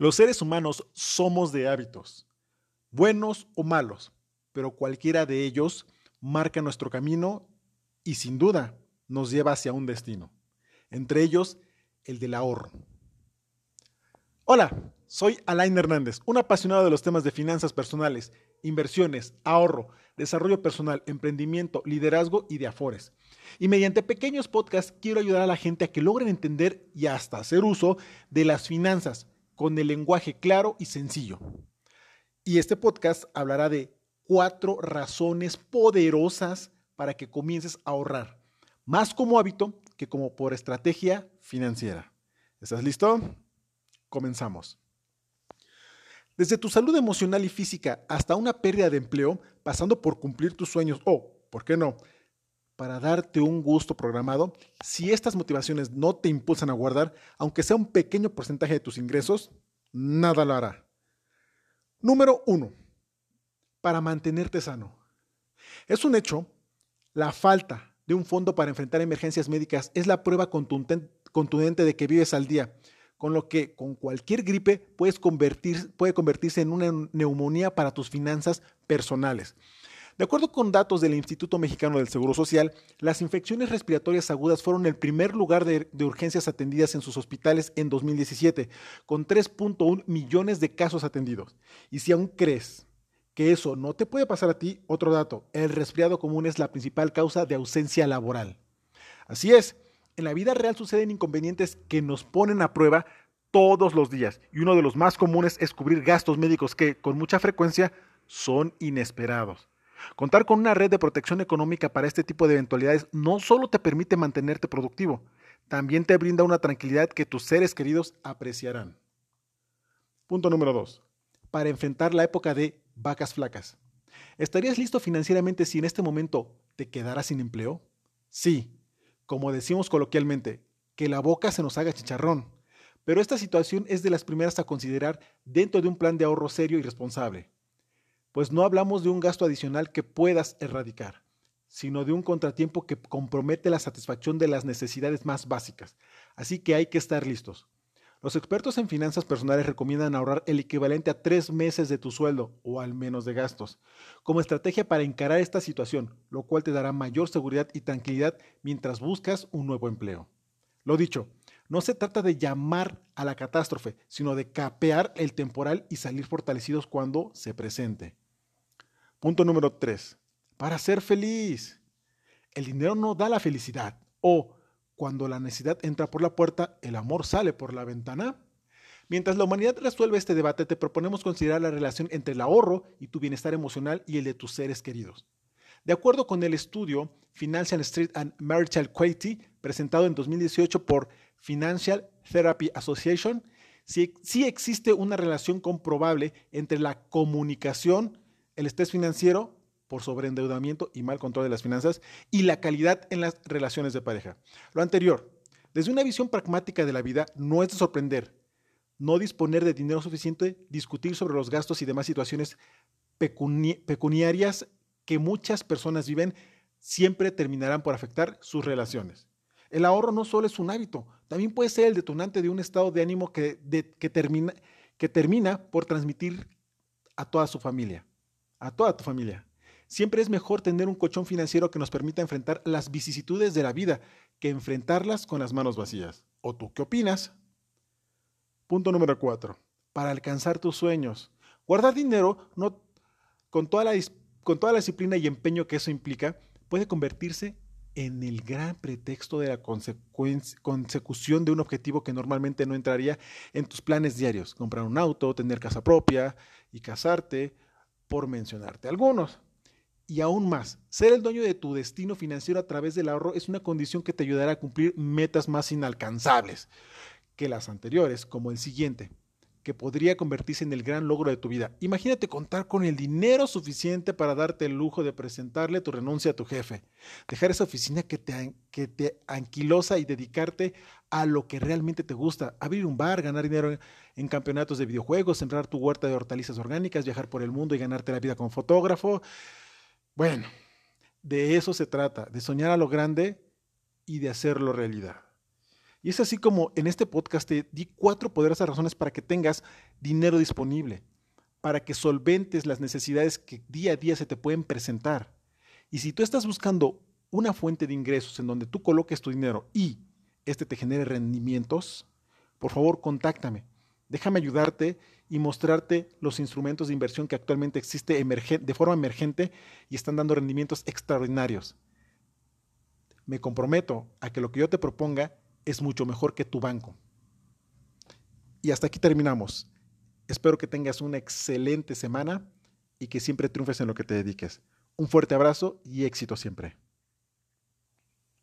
Los seres humanos somos de hábitos, buenos o malos, pero cualquiera de ellos marca nuestro camino y sin duda nos lleva hacia un destino, entre ellos el del ahorro. Hola, soy Alain Hernández, un apasionado de los temas de finanzas personales, inversiones, ahorro, desarrollo personal, emprendimiento, liderazgo y de afores. Y mediante pequeños podcasts quiero ayudar a la gente a que logren entender y hasta hacer uso de las finanzas con el lenguaje claro y sencillo. Y este podcast hablará de cuatro razones poderosas para que comiences a ahorrar, más como hábito que como por estrategia financiera. ¿Estás listo? Comenzamos. Desde tu salud emocional y física hasta una pérdida de empleo, pasando por cumplir tus sueños o, ¿por qué no?, para darte un gusto programado, si estas motivaciones no te impulsan a guardar, aunque sea un pequeño porcentaje de tus ingresos, nada lo hará. Número uno, para mantenerte sano. Es un hecho, la falta de un fondo para enfrentar emergencias médicas es la prueba contundente de que vives al día con lo que con cualquier gripe puedes puede convertirse en una neumonía para tus finanzas personales. De acuerdo con datos del Instituto Mexicano del Seguro Social, las infecciones respiratorias agudas fueron el primer lugar de, urgencias atendidas en sus hospitales en 2017, con 3.1 millones de casos atendidos. Y si aún crees que eso no te puede pasar a ti, otro dato, el resfriado común es la principal causa de ausencia laboral. Así es, en la vida real suceden inconvenientes que nos ponen a prueba todos los días y uno de los más comunes es cubrir gastos médicos que con mucha frecuencia son inesperados. Contar con una red de protección económica para este tipo de eventualidades no solo te permite mantenerte productivo, también te brinda una tranquilidad que tus seres queridos apreciarán. Punto número 2. Para enfrentar la época de vacas flacas. ¿Estarías listo financieramente si en este momento te quedaras sin empleo? Sí, como decimos coloquialmente, que la boca se nos haga chicharrón. Pero esta situación es de las primeras a considerar dentro de un plan de ahorro serio y responsable. Pues no hablamos de un gasto adicional que puedas erradicar, sino de un contratiempo que compromete la satisfacción de las necesidades más básicas. Así que hay que estar listos. Los expertos en finanzas personales recomiendan ahorrar el equivalente a tres meses de tu sueldo o al menos de gastos, como estrategia para encarar esta situación, lo cual te dará mayor seguridad y tranquilidad mientras buscas un nuevo empleo. Lo dicho, no se trata de llamar a la catástrofe, sino de capear el temporal y salir fortalecidos cuando se presente. Punto número 3. Para ser feliz. El dinero no da la felicidad o cuando la necesidad entra por la puerta, el amor sale por la ventana. Mientras la humanidad resuelve este debate, te proponemos considerar la relación entre el ahorro y tu bienestar emocional y el de tus seres queridos. De acuerdo con el estudio Financial Street and Marital Quality, presentado en 2018 por Financial Therapy Association, sí, sí, existe una relación comprobable entre la comunicación, el estrés financiero por sobreendeudamiento y mal control de las finanzas y la calidad en las relaciones de pareja. Lo anterior, desde una visión pragmática de la vida, no es de sorprender no disponer de dinero suficiente, discutir sobre los gastos y demás situaciones pecuniarias que muchas personas viven, siempre terminarán por afectar sus relaciones. El ahorro no solo es un hábito, también puede ser el detonante de un estado de ánimo que, que, termina, que termina por transmitir a toda su familia, a toda tu familia. Siempre es mejor tener un colchón financiero que nos permita enfrentar las vicisitudes de la vida que enfrentarlas con las manos vacías. ¿O tú qué opinas? Punto número 4. Para alcanzar tus sueños. Guardar dinero no, con, toda la, con toda la disciplina y empeño que eso implica puede convertirse en el gran pretexto de la consecución de un objetivo que normalmente no entraría en tus planes diarios. Comprar un auto, tener casa propia y casarte, por mencionarte algunos. Y aún más, ser el dueño de tu destino financiero a través del ahorro es una condición que te ayudará a cumplir metas más inalcanzables que las anteriores, como el siguiente, que podría convertirse en el gran logro de tu vida. Imagínate contar con el dinero suficiente para darte el lujo de presentarle tu renuncia a tu jefe, dejar esa oficina que te, que te anquilosa y dedicarte a lo que realmente te gusta, abrir un bar, ganar dinero en, en campeonatos de videojuegos, sembrar tu huerta de hortalizas orgánicas, viajar por el mundo y ganarte la vida como fotógrafo, bueno, de eso se trata, de soñar a lo grande y de hacerlo realidad. Y es así como en este podcast te di cuatro poderosas razones para que tengas dinero disponible, para que solventes las necesidades que día a día se te pueden presentar. Y si tú estás buscando una fuente de ingresos en donde tú coloques tu dinero y este te genere rendimientos, por favor contáctame. Déjame ayudarte y mostrarte los instrumentos de inversión que actualmente existe de forma emergente y están dando rendimientos extraordinarios. Me comprometo a que lo que yo te proponga es mucho mejor que tu banco. Y hasta aquí terminamos. Espero que tengas una excelente semana y que siempre triunfes en lo que te dediques. Un fuerte abrazo y éxito siempre.